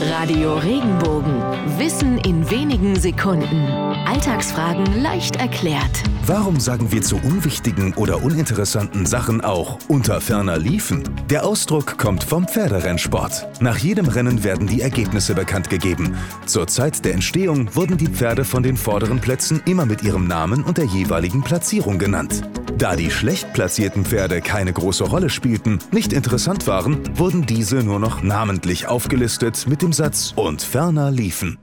Radio Regenbogen. Wissen in wenigen Sekunden. Alltagsfragen leicht erklärt. Warum sagen wir zu unwichtigen oder uninteressanten Sachen auch unter ferner liefen? Der Ausdruck kommt vom Pferderennsport. Nach jedem Rennen werden die Ergebnisse bekannt gegeben. Zur Zeit der Entstehung wurden die Pferde von den vorderen Plätzen immer mit ihrem Namen und der jeweiligen Platzierung genannt. Da die schlecht platzierten Pferde keine große Rolle spielten, nicht interessant waren, wurden diese nur noch namentlich aufgelistet mit dem Satz und ferner liefen.